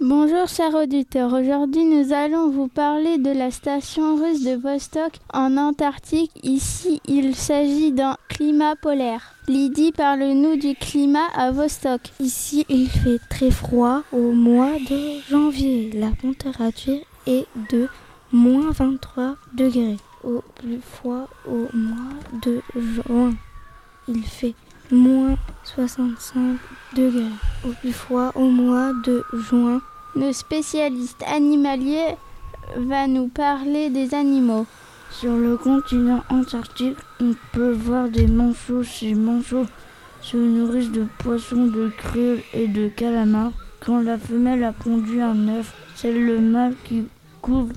Bonjour chers auditeurs, aujourd'hui nous allons vous parler de la station russe de Vostok en Antarctique. Ici il s'agit d'un climat polaire. Lydie parle-nous du climat à Vostok. Ici il fait très froid au mois de janvier. La température est de moins 23 degrés. Au plus froid au mois de juin, il fait moins 65 degrés. Au plus froid au mois de juin, le spécialiste animalier va nous parler des animaux. Sur le continent antarctique, on peut voir des manchots. Ces manchots se nourrissent de poissons, de krill et de calamars. Quand la femelle a pondu un œuf, c'est le mâle qui couvre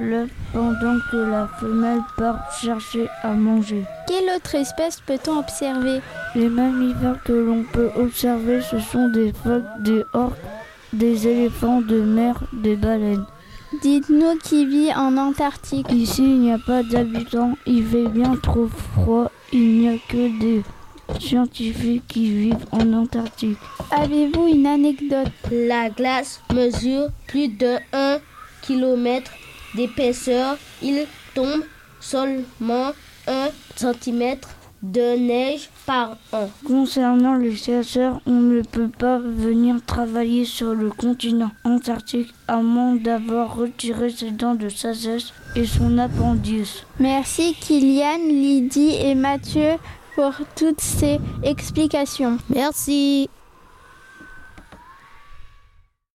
l'œuf pendant que la femelle part chercher à manger. Quelle autre espèce peut-on observer? Les mammifères que l'on peut observer, ce sont des phoques, des orques, des éléphants de mer, des baleines. Dites-nous qui vit en Antarctique. Ici, il n'y a pas d'habitants, il fait bien trop froid, il n'y a que des scientifiques qui vivent en Antarctique. Avez-vous une anecdote? La glace mesure plus de 1 km d'épaisseur. Il tombe seulement 1 cm de neige par an. Concernant les chasseurs, on ne peut pas venir travailler sur le continent antarctique à moins d'avoir retiré ses dents de sagesse et son appendice. Merci Kylian, Lydie et Mathieu pour toutes ces explications. Merci.